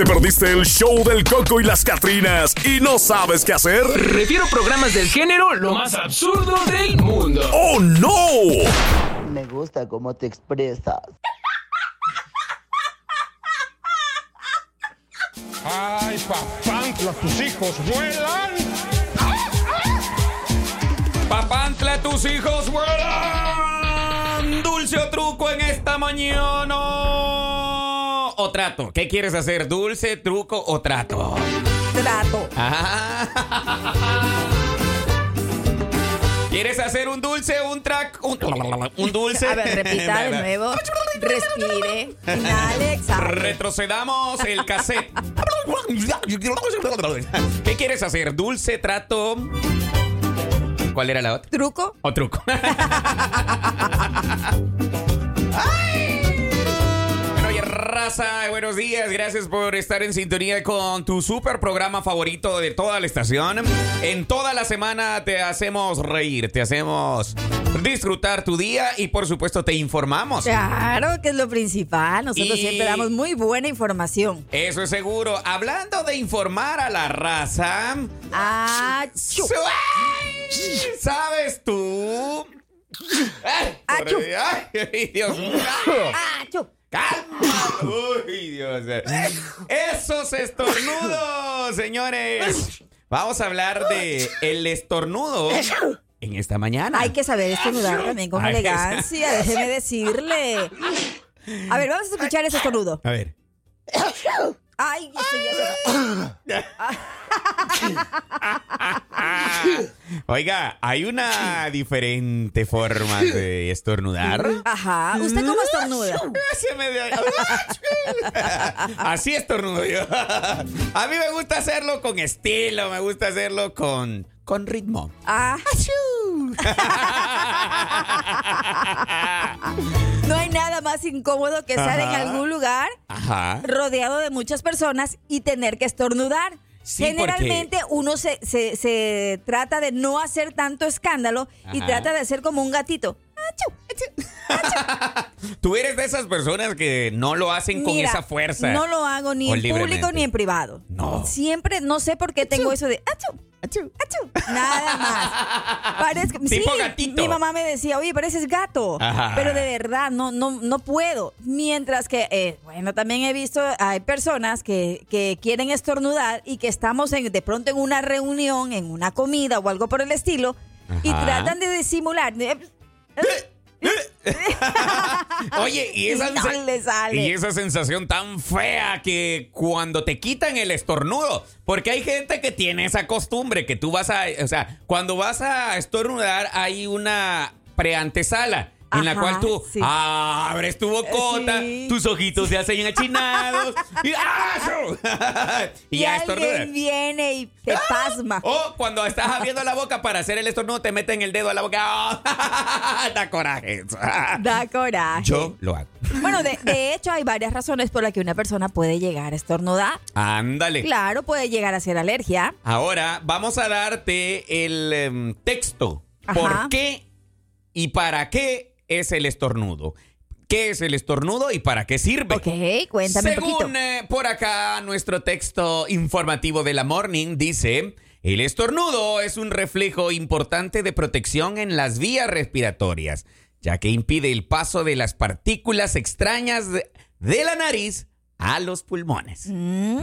¿Te perdiste el show del Coco y las Catrinas y no sabes qué hacer? Refiero programas del género lo más absurdo del mundo. ¡Oh, no! Me gusta cómo te expresas. ¡Ay, papantla, tus hijos vuelan! Papantla, tus hijos vuelan. Dulce o truco en esta mañana. O trato. ¿Qué quieres hacer? ¿Dulce, truco o trato? Trato. Ah. ¿Quieres hacer un dulce, un track, un, un dulce? A ver, repita de nuevo. Respire. Inhale, exhale. Retrocedamos el cassette. ¿Qué quieres hacer? ¿Dulce, trato? ¿Cuál era la otra? Truco. O truco. Oye, raza, buenos días. Gracias por estar en sintonía con tu super programa favorito de toda la estación. En toda la semana te hacemos reír, te hacemos disfrutar tu día y por supuesto te informamos. Claro, que es lo principal. Nosotros Y- siempre damos muy buena información. Eso es seguro. Hablando de informar a la raza. Ah. ¿Sabes tú? ¡Ay, Achú. por- ay, Dios mío! ¡Calma! ¡Uy, Dios! ¡Esos estornudos, señores! Vamos a hablar de el estornudo en esta mañana. Hay que saber estornudar también con Hay elegancia, déjeme decirle. A ver, vamos a escuchar ese estornudo. A ver. Ay, Oiga, hay una diferente forma de estornudar. Ajá. ¿Usted cómo estornuda? Se me dio- Así estornudo yo. A mí me gusta hacerlo con estilo, me gusta hacerlo con, con ritmo. Ah. Nada más incómodo que estar en algún lugar Ajá. rodeado de muchas personas y tener que estornudar. Sí, Generalmente uno se, se- se trata de no hacer tanto escándalo y trata de ser como un gatito. Achú, achú. Tú eres de esas personas que no lo hacen con Mira, esa fuerza. No lo hago ni en público ni en privado. No. Siempre, no sé por qué tengo eso de achú, achú, achú. Nada más. Parezco, Tipo sí, gatito. Mi mamá me decía, oye, pareces gato. Ajá. Pero de verdad, no, no, no puedo. Mientras que, eh, bueno, también he visto, hay personas que, que quieren estornudar y que estamos en, de pronto en una reunión, en una comida o algo por el estilo, y tratan de disimular. Oye, y esa, Y no sensa- le sale. y esa sensación tan fea que cuando te quitan el estornudo, porque hay gente que tiene esa costumbre que tú vas a, o sea, cuando vas a estornudar hay una preantesala. En la Ajá, cual tú sí. abres tu bocota, Sí. tus ojitos se hacen achinados y, ¡ah! y Y ya alguien viene y te pasma. O cuando estás abriendo la boca para hacer el estornudo, te meten el dedo a la boca. ¡Ah! da coraje. Da coraje. Yo lo hago. Bueno, de, de hecho hay varias razones por las que una persona puede llegar a estornudar. Ándale. Claro, puede llegar a ser alergia. Ahora vamos a darte el em, texto. ¿Por qué y para qué es el estornudo? ¿Qué es el estornudo y para qué sirve? Ok, cuéntame Según un poquito. eh, por acá nuestro texto informativo de la Morning dice, el estornudo es un reflejo importante de protección en las vías respiratorias, ya que impide el paso de las partículas extrañas de, de la nariz a los pulmones. Inte-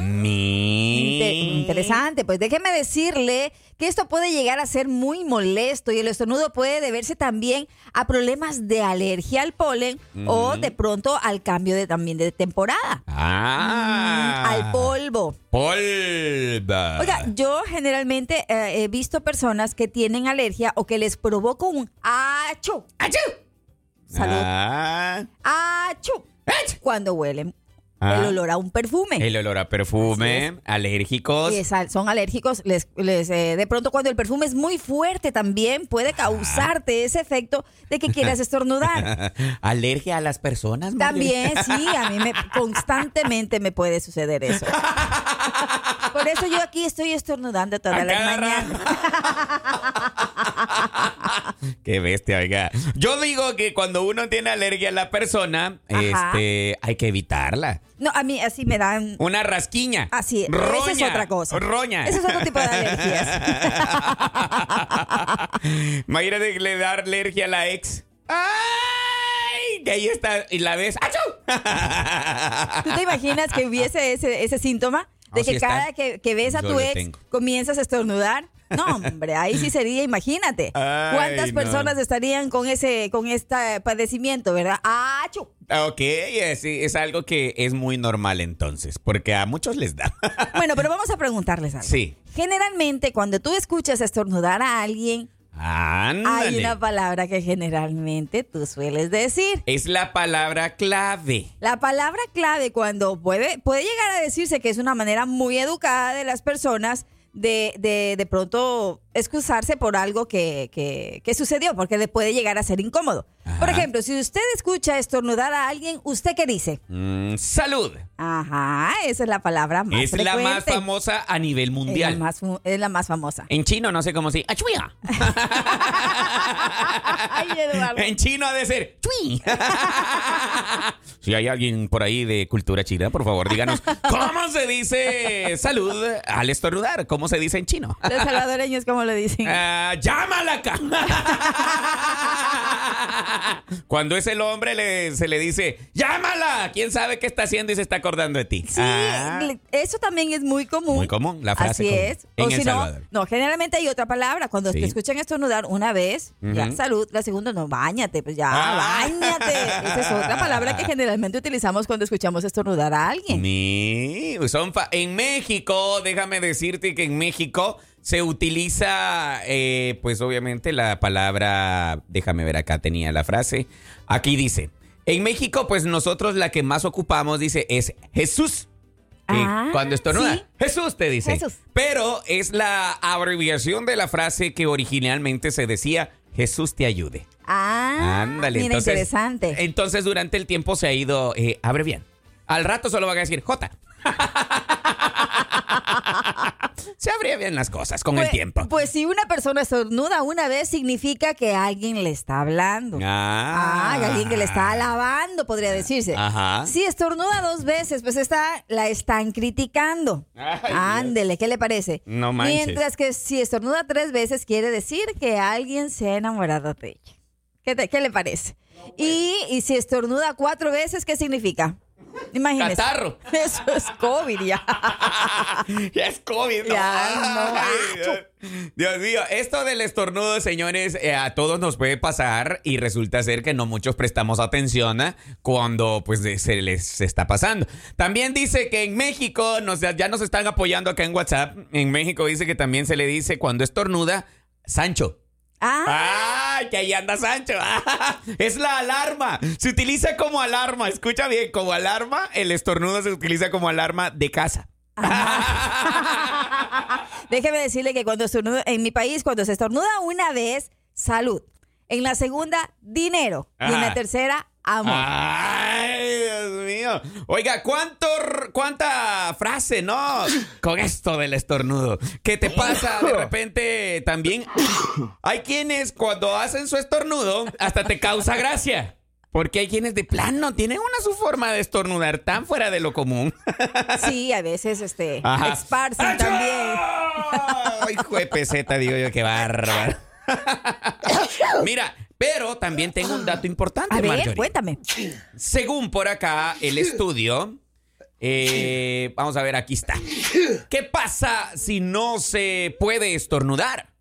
interesante, pues déjeme decirle que esto puede llegar a ser muy molesto y el estornudo puede deberse también a problemas de alergia al polen o de pronto al cambio de, también de temporada. Ah. Al polvo. Polva. Oiga, yo generalmente eh, he visto personas que tienen alergia o que les provoca un achú. ¡Achú! Salud. Ah. Achú. Cuando huelen Ah. el olor a un perfume. El olor a perfume, alérgicos. Y son alérgicos, les, les, eh, de pronto cuando el perfume es muy fuerte también puede causarte ese efecto de que quieras estornudar. Alergia a las personas. También, sí, a mí me, constantemente me puede suceder eso. Por eso yo aquí estoy estornudando todas las mañanas. Qué bestia, oiga. Yo digo que cuando uno tiene alergia a la persona, Ajá. este, hay que evitarla. No, a mí así me dan. Una rasquiña. Así, esa Roña. es otra cosa. Roña. Ese es otro tipo de alergias. Imagínate le da alergia a la ex. ¡Ay! Que ahí está. Y la ves. ¡Achú! ¿Tú te imaginas que hubiese ese, ese síntoma? De Ah, sí que cada que, que ves a Yo tu ex tengo. comienzas a estornudar. No, hombre, ahí sí sería, imagínate. Ay, ¿Cuántas no. personas estarían con ese con este padecimiento, verdad? ¡Achu! Ok, es, es algo que es muy normal entonces, porque a muchos les da. Bueno, pero vamos a preguntarles algo. Sí. Generalmente, cuando tú escuchas estornudar a alguien, hay una palabra que generalmente tú sueles decir. Es la palabra clave. La palabra clave cuando puede, puede llegar a decirse que es una manera muy educada de las personas de, de, de pronto excusarse por algo que, que, que sucedió, porque le puede llegar a ser incómodo. Por ejemplo, si usted escucha estornudar a alguien, ¿usted qué dice? Mm, salud. Ajá, esa es la palabra más es la más famosa a nivel Es la mundial. más, es la más famosa. En chino no sé cómo se... ¡Achuya! Ay, Eduardo. En chino ha de ser... ¡Chui! si hay alguien por ahí de cultura china, por favor, díganos cómo se dice salud al estornudar. ¿Cómo se dice en chino? Los salvadoreños, ¿cómo lo dicen? Ah, ¡Llámala acá! Cuando es el hombre, le- se le dice, ¡llámala! ¿Quién sabe qué está haciendo y se está acordando de ti? Sí, Ah, eso también es muy común. Muy común, la frase Así común. es. En o El si no, Salvador. no, generalmente hay otra palabra. Cuando Sí. te escuchan estornudar una vez, ya Ujú. salud. La segunda, no, bañate, pues ya, Ah. bañate. Esa es otra palabra que generalmente utilizamos cuando escuchamos estornudar a alguien. Ni- son en México, déjame decirte que en México se utiliza, eh, pues obviamente la palabra, déjame ver acá tenía la frase, aquí dice, en México pues nosotros la que más ocupamos dice es Jesús. Que Ah, cuando estornuda, sí. Jesús te dice. Jesús. Pero es la abreviación de la frase que originalmente se decía Jesús te ayude. Ah, Ándale, mira, entonces. interesante. Entonces, durante el tiempo se ha ido eh, abreviando. Al rato solo van a decir J. se abrevian las cosas con el Pues- tiempo. Pues si una persona estornuda una vez, significa que alguien le está hablando. Ah. Ah, alguien que le está alabando, podría decirse. Ajá. Si estornuda dos veces, pues está, la están criticando. Ay, Ándele, ¿qué le parece? No manches. Mientras que si estornuda tres veces, quiere decir que alguien se ha enamorado de ella. ¿Qué, te- qué le parece? y, y si estornuda cuatro veces, ¿qué significa? Imagínese. Catarro. Eso es COVID ya. Ya es COVID, ¿no? Ya, no. Ay, Dios- mío, esto del estornudo, señores, eh, a todos nos puede pasar y resulta ser que no muchos prestamos atención ¿eh? cuando pues se les está pasando. También dice que en México, nos, ya nos están apoyando acá en WhatsApp, en México dice que también se le dice cuando estornuda, Sancho. Ah, ¡Ay, que ahí anda Sancho! Es la alarma. Se utiliza como alarma. Escucha bien, como alarma, el estornudo se utiliza como alarma de casa. déjeme decirle que cuando estornuda, en mi país, cuando se estornuda una vez, salud. En la segunda, dinero. Y en la tercera, amor. Ay, Dios mío. Oiga, ¿cuánto, ¿cuánta frase, no? Con esto del estornudo. ¿Qué te pasa de repente también? Hay quienes cuando hacen su estornudo hasta te causa gracia. Porque hay quienes de plano tienen una su forma de estornudar tan fuera de lo común. Sí, a veces este, Ajá. esparcen también. Ay, hijo de peseta, digo yo, qué bárbaro. Mira, pero también tengo un dato importante, A ver, Marjorie. cuéntame. Según por acá el estudio, eh, vamos a ver, aquí está. ¿Qué pasa si no se puede estornudar?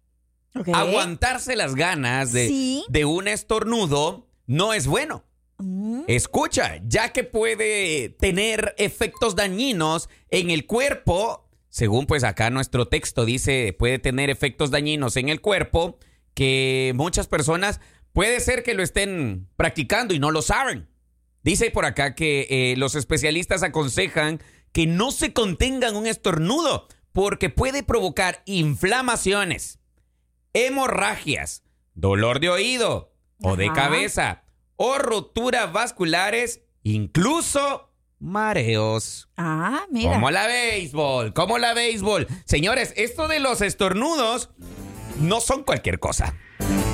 Aguantarse las ganas de, Sí. de un estornudo no es bueno. Mm, Escucha, ya que puede tener efectos dañinos en el cuerpo, según pues acá nuestro texto dice, puede tener efectos dañinos en el cuerpo que muchas personas puede ser que lo estén practicando y no lo saben. Dice por acá que eh, los especialistas aconsejan que no se contengan un estornudo porque puede provocar inflamaciones, hemorragias, dolor de oído o de cabeza o roturas vasculares, incluso mareos. Ah, mira. Como la béisbol, como la béisbol. Señores, esto de los estornudos no son cualquier cosa.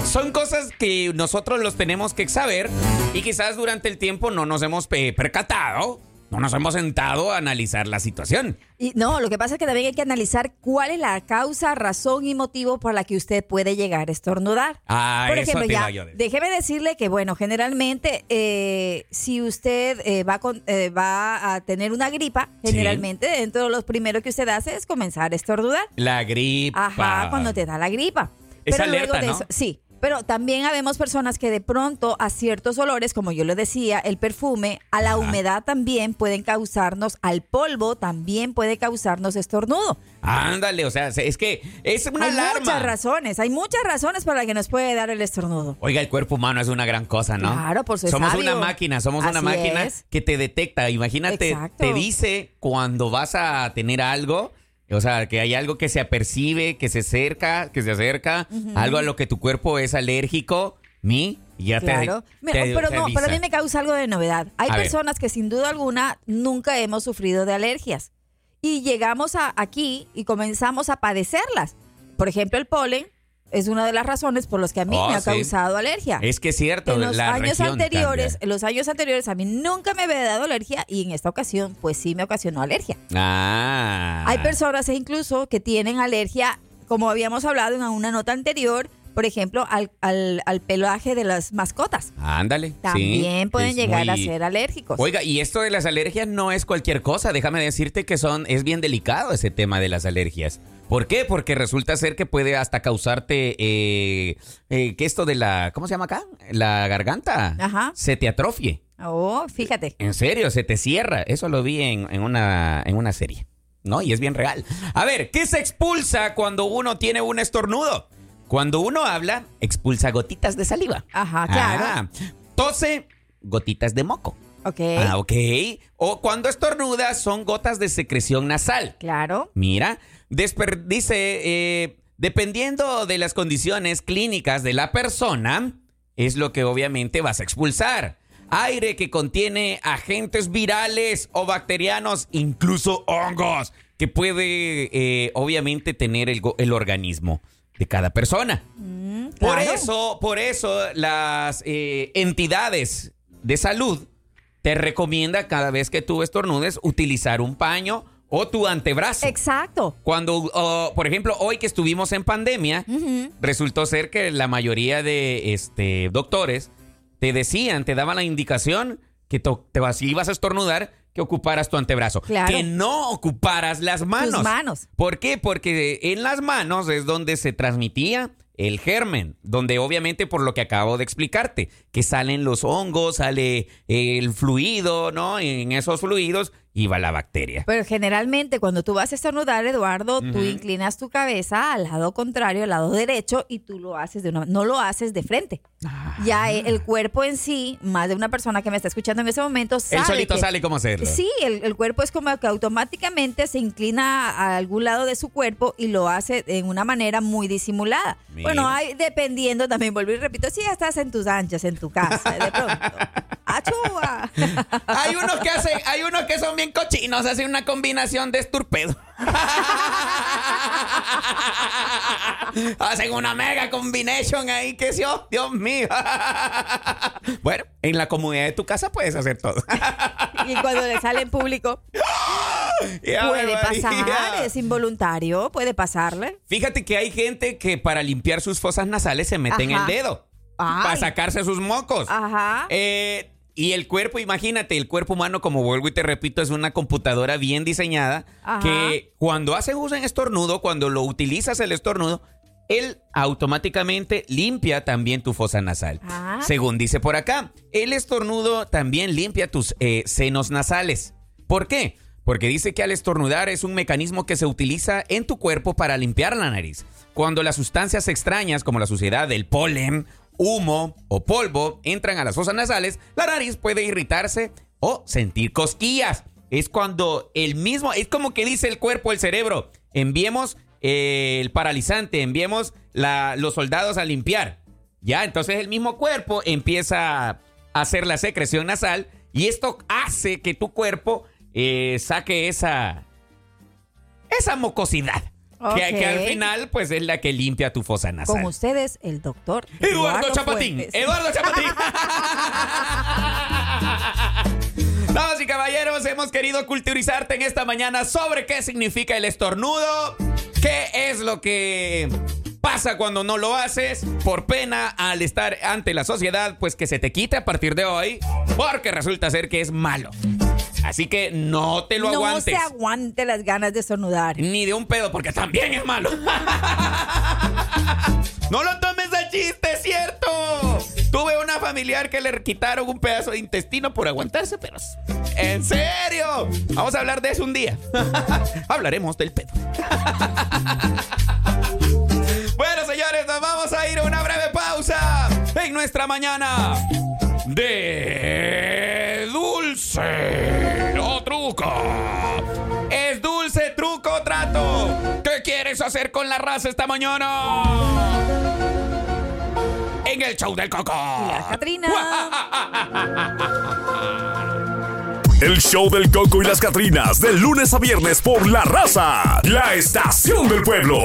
Son cosas que nosotros los tenemos que saber y quizás durante el tiempo no nos hemos eh, percatado, no nos hemos sentado a analizar la situación. Y no, lo que pasa es que también hay que analizar cuál es la causa, razón y motivo por la que usted puede llegar a estornudar. Ah, por eso ejemplo, ya, decir. déjeme decirle que, bueno, generalmente, eh, si usted eh, va, con- eh, va a tener una gripa, Sí. generalmente, dentro de los primeros que usted hace es comenzar a estornudar. La gripa. Ajá, cuando te da la gripa. Es Pero alerta, luego de ¿no? eso, sí. Pero también habemos personas que de pronto a ciertos olores, como yo le decía, el perfume, a la humedad también pueden causarnos, al polvo también puede causarnos estornudo. Ándale, o sea, es que es una hay alarma. muchas razones, hay muchas razones para que nos puede dar el estornudo. Oiga, el cuerpo humano es una gran cosa, ¿no? Claro, por su Somos sabio. una máquina, somos una máquina es. que te detecta. Imagínate, Exacto. te dice cuando vas a tener algo. O sea, que hay algo que se apercibe, que se acerca, que se acerca, algo a lo que tu cuerpo es alérgico, mi, ya te- Claro. Mira, te, pero te no, pero a mí me causa algo de novedad. Hay A ver. personas que sin duda alguna nunca hemos sufrido de alergias y llegamos a aquí y comenzamos a padecerlas. Por ejemplo, el polen es una de las razones por las que a mí Oh, me ha sí. causado alergia. Es que es cierto, en los la años anteriores, en los años anteriores a mí nunca me había dado alergia y en esta ocasión pues sí me ocasionó alergia. Ah. Hay personas e incluso que tienen alergia, como habíamos hablado en una nota anterior, por ejemplo, al, al, al pelaje de las mascotas. Ándale. sí, También pueden llegar a ser alérgicos. Oiga, y esto de las alergias no es cualquier cosa. Déjame decirte que son, es bien delicado ese tema de las alergias. ¿Por qué? Porque resulta ser que puede hasta causarte, eh, eh, que esto de la, ¿cómo se llama acá? La garganta. Ajá. Se te atrofie. Oh, fíjate. En serio, se te cierra. Eso lo vi en, en una, en una serie. ¿No? Y es bien real. A ver, ¿qué se expulsa cuando uno tiene un estornudo? Cuando uno habla, expulsa gotitas de saliva. Ajá, claro. Ah, tose, gotitas de moco. Ok. Ah, ok. O cuando estornuda son gotas de secreción nasal. Claro. Mira, desper- dice, eh, dependiendo de las condiciones clínicas de la persona, es lo que obviamente vas a expulsar. Aire que contiene agentes virales o bacterianos, incluso hongos, que puede eh, obviamente tener el, el organismo de cada persona. Por claro. eso, por eso las eh, entidades de salud te recomienda cada vez que tú estornudes utilizar un paño o tu antebrazo. Exacto. Cuando, oh, por ejemplo, hoy que estuvimos en pandemia, resultó ser que la mayoría de este, doctores te decían, te daban la indicación que te vas, si ibas a estornudar, que ocuparas tu antebrazo. Claro. Que no ocuparas las manos. manos. ¿Por qué? Porque en las manos es donde se transmitía el germen, donde obviamente por lo que acabo de explicarte, que salen los hongos, sale el fluido, ¿no? En esos fluidos iba la bacteria. Pero generalmente cuando tú vas a estornudar, Eduardo, tú inclinas tu cabeza al lado contrario, al lado derecho, y tú lo haces de una no lo haces de frente. Ah. Ya eh, el cuerpo en sí, más de una persona que me está escuchando en ese momento, sabe Él solito que- sale cómo hacerlo. Sí, el, el cuerpo es como que automáticamente se inclina a algún lado de su cuerpo y lo hace en una manera muy disimulada. Mira. Bueno, hay dependiendo también, vuelvo y repito, si ya estás en tus anchas, en tu casa, de pronto. ¡Achúa! Hay unos que hacen, hay unos que son bien cochinos, hacen una combinación de esturpedo. hacen una mega combination ahí que sí, oh, Dios mío. bueno, en la comodidad de tu casa puedes hacer todo. y cuando le sale en público, puede María. pasar, es involuntario, puede pasarle. Fíjate que hay gente que para limpiar sus fosas nasales se meten Ajá. el dedo. Ay. Para sacarse sus mocos. Ajá. Eh, y el cuerpo, imagínate, el cuerpo humano, como vuelvo y te repito, es una computadora bien diseñada Ajá. que cuando haces uso en estornudo, cuando lo utilizas el estornudo, él automáticamente limpia también tu fosa nasal. Ah. Según dice por acá, el estornudo también limpia tus eh, senos nasales. ¿Por qué? Porque dice que al estornudar es un mecanismo que se utiliza en tu cuerpo para limpiar la nariz. Cuando las sustancias extrañas como la suciedad del polen, humo o polvo entran a las fosas nasales, la nariz puede irritarse o sentir cosquillas. Es cuando el mismo, es como que dice el cuerpo, el cerebro, enviemos eh, el paralizante, enviemos los soldados a limpiar. Ya, entonces el mismo cuerpo empieza a hacer la secreción nasal y esto hace que tu cuerpo eh, saque esa, esa mocosidad. Que, que al final, pues es la que limpia tu fosa nasal. Con ustedes, el doctor Eduardo Chapatín. Fuentes. Eduardo Chapatín. Damas y caballeros, hemos querido culturizarte en esta mañana sobre qué significa el estornudo, qué es lo que pasa cuando no lo haces, por pena al estar ante la sociedad, pues que se te quite a partir de hoy, porque resulta ser que es malo. Así que no te lo no aguantes. se aguante las ganas de estornudar. Ni de un pedo, porque también es malo. no lo tomes a chiste, es cierto. Tuve una familiar que le quitaron un pedazo de intestino por aguantarse, pero... ¿En serio? Vamos a hablar de eso un día. Hablaremos del pedo. bueno, señores, nos vamos a ir a una breve pausa en nuestra mañana de dulce o truco. Es dulce, truco o trato. ¿Qué quieres hacer con la raza esta mañana? En el show del coco. La Catrina. El show del Coco y las Catrinas, de lunes a viernes por La Raza, la estación del pueblo.